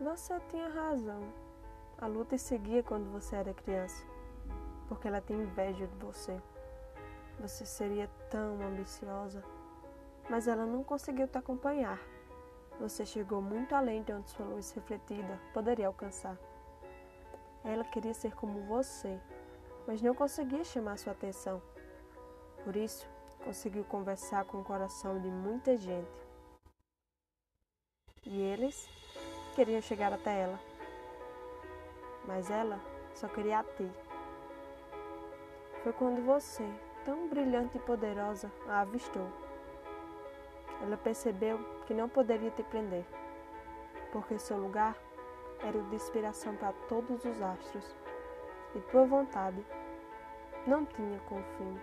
Você tinha razão. A luta seguia quando você era criança, porque ela tem inveja de você. Você seria tão ambiciosa, mas ela não conseguiu te acompanhar. Você chegou muito além de onde sua luz refletida poderia alcançar. Ela queria ser como você, mas não conseguia chamar sua atenção. Por isso, conseguiu conversar com o coração de muita gente. E eles queriam chegar até ela. Mas ela só queria a ti. Foi quando você, tão brilhante e poderosa, a avistou. Ela percebeu que não poderia te prender, porque seu lugar era o de inspiração para todos os astros, e tua vontade não tinha confim.